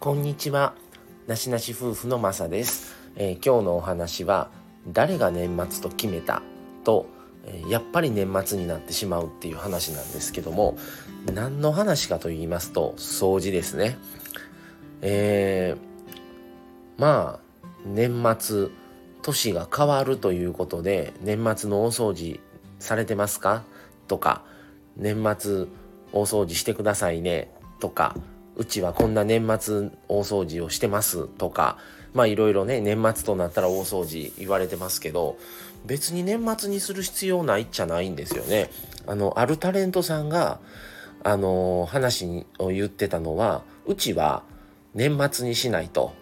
こんにちは。なしなし夫婦のまさです、えー今日のお話は、誰が年末と決めたと、えーやっぱり年末になってしまうっていう話なんですけども、何の話かと言いますと、掃除ですね。えーまあ、年末、年が変わるということで、年末の大掃除されてますか？とか、年末大掃除してくださいね？とか、うちはこんな年末大掃除をしてますとか、まあいろいろね、年末となったら大掃除言われてますけど、別に年末にする必要ないっちゃないんですよね。あの、あるタレントさんが、あの、話を言ってたのは、うちは年末にしないと、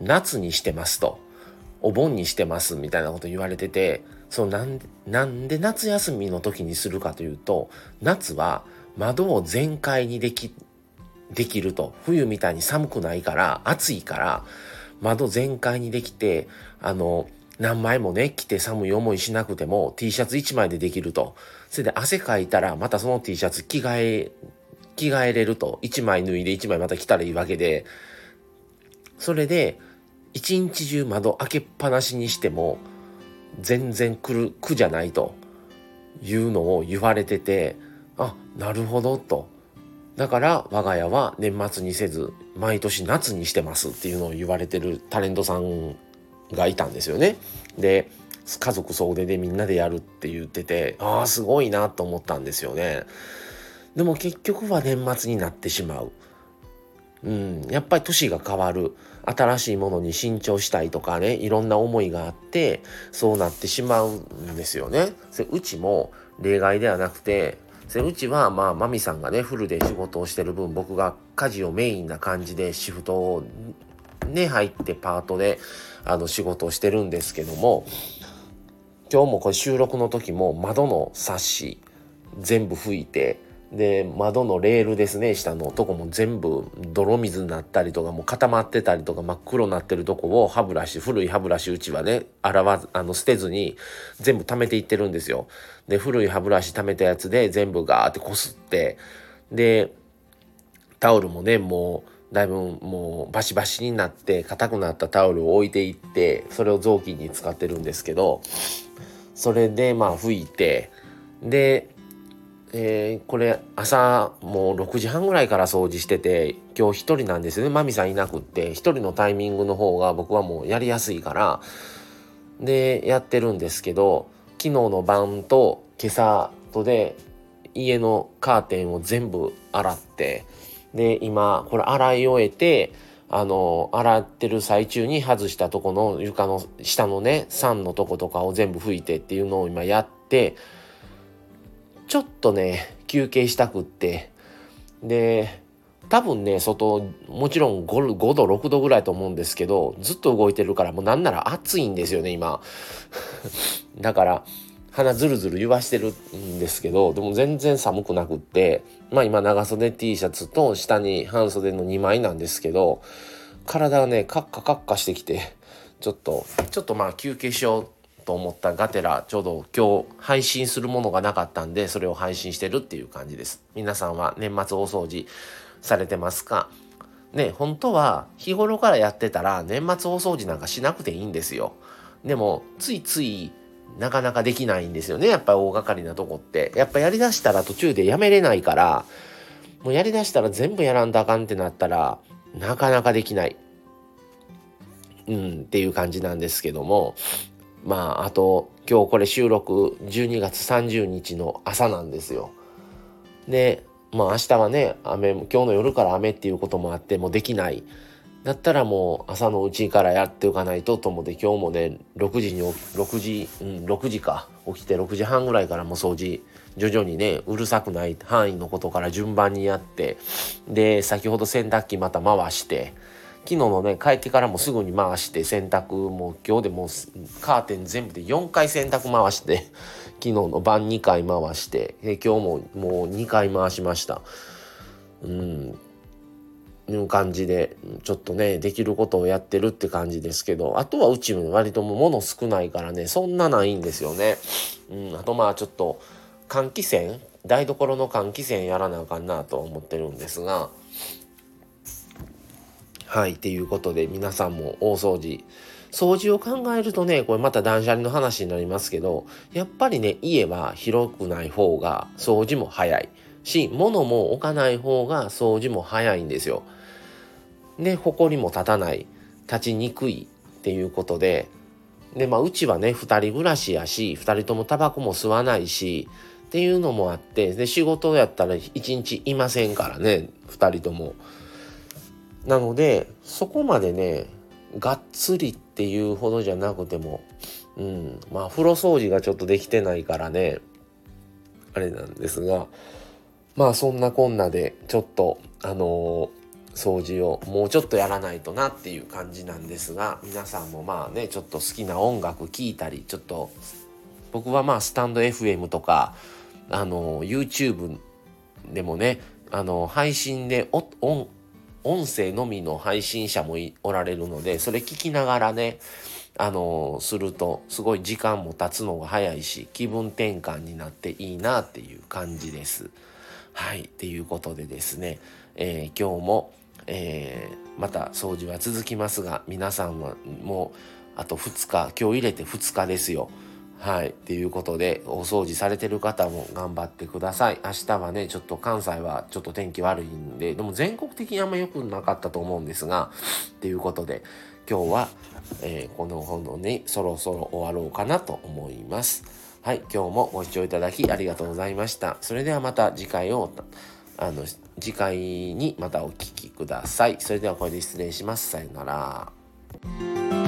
夏にしてますと、お盆にしてますみたいなこと言われてて、そうなんで、なんで夏休みの時にするかというと、夏は窓を全開にでき、できると。冬みたいに寒くないから、暑いから、窓全開にできて、あの、何枚もね、着て寒い思いしなくても T シャツ1枚でできると。それで汗かいたら、またその T シャツ着替え、着替えれると。1枚脱いで1枚また着たらいいわけで、それで、一日中窓開けっぱなしにしても、全然来る、苦じゃないというのを言われてて、あ、なるほどと。だから我が家は年末にせず毎年夏にしてますっていうのを言われてるタレントさんがいたんですよね。で家族総出でみんなでやるって言っててああすごいなと思ったんですよね。でも結局は年末になってしまう。うん、やっぱり年が変わる新しいものに新調したいとかねいろんな思いがあってそうなってしまうんですよね。うちも例外ではなくてでうちはまあマミさんがねフルで仕事をしてる分僕が家事をメインな感じでシフトをね入ってパートであの仕事をしてるんですけども今日もこれ収録の時も窓のサッシ全部拭いてで窓のレールですね下のとこも全部泥水になったりとかもう固まってたりとか真っ黒になってるとこを歯ブラシ古い歯ブラシうちはね洗わずあの捨てずに全部溜めていってるんですよ。で古い歯ブラシ溜めたやつで全部ガーってこすってでタオルもねもうだいぶもうバシバシになって硬くなったタオルを置いていってそれを雑巾に使ってるんですけどそれでまあ拭いてでえーこれ朝もう6時半ぐらいから掃除してて今日一人なんです。よねマミさんいなくって一人のタイミングの方が僕はもうやりやすいからでやってるんですけど昨日の晩と今朝とで家のカーテンを全部洗ってで今これ洗い終えてあの洗ってる最中に外したとこの床の下のね酸のとことかを全部拭いてっていうのを今やってちょっとね休憩したくって。で多分ね外もちろん 5, 5度6度ぐらいと思うんですけどずっと動いてるからもうなんなら暑いんですよね今。だから鼻ずるずる言わしてるんですけどでも全然寒くなくってまあ今長袖 T シャツと下に半袖の2枚なんですけど体がねカッカカッカしてきてちょっとちょっとまあ休憩しようと思ったがてらちょうど今日配信するものがなかったんでそれを配信してるっていう感じです。皆さんは年末大掃除されてますか？ね本当は日頃からやってたら年末大掃除なんかしなくていいんですよ。でもついついなかなかできないんですよねやっぱり大掛かりなとこって。やっぱやりだしたら途中でやめれないからもうやりだしたら全部やらんとあかんってなったらなかなかできない。うんっていう感じなんですけども。まああと今日これ収録12月30日の朝なんですよ。でまあ明日はね雨今日の夜から雨っていうこともあってもうできない。だったらもう朝のうちからやっておかないとと思って今日もね6時に6時うん6時か。起きて6時半ぐらいからもう掃除徐々にねうるさくない範囲のことから順番にやってで先ほど洗濯機また回して昨日のね帰ってからもすぐに回して洗濯も今日でもうカーテン全部で4回洗濯回して昨日の晩2回回して今日ももう2回回しました。うん。いう感じでちょっとねできることをやってるって感じですけどあとはうちも割とも物少ないからねそんなないんですよね。うん、あとまあちょっと換気扇台所の換気扇やらなあかんなと思ってるんですがはいっていうことで皆さんも大掃除掃除を考えるとねこれまた断捨離の話になりますけどやっぱりね家は広くない方が掃除も早いし物も置かない方が掃除も早いんですよ。で埃も立たない立ちにくいっていうことででまあうちはね2人暮らしやし2人ともタバコも吸わないしっていうのもあってで仕事やったら1日いませんからね2人とも。なのでそこまでねがっつりっていうほどじゃなくてもうんまあ風呂掃除がちょっとできてないからねあれなんですがまあそんなこんなでちょっとあのー、掃除をもうちょっとやらないとなっていう感じなんですが皆さんもまあねちょっと好きな音楽聴いたりちょっと僕はまあスタンド FM とかあの YouTube でもねあの配信で音音声のみの配信者もおられるのでそれ聞きながらねあのするとすごい時間も経つのが早いし気分転換になっていいなっていう感じです。はいっていうことでですね、えー、今日も、えー、また掃除は続きますが皆さんはもうあと2日今日入れて2日ですよ。はい。っていうことで、お掃除されてる方も頑張ってください。明日はね、ちょっと関西はちょっと天気悪いんで、でも全国的にあんま良くなかったと思うんですが、っていうことで、今日は、えー、この本のにそろそろ終わろうかなと思います。はい。今日もご視聴いただきありがとうございました。それではまた次回を、あの、次回にまたお聴きください。それではこれで失礼します。さよなら。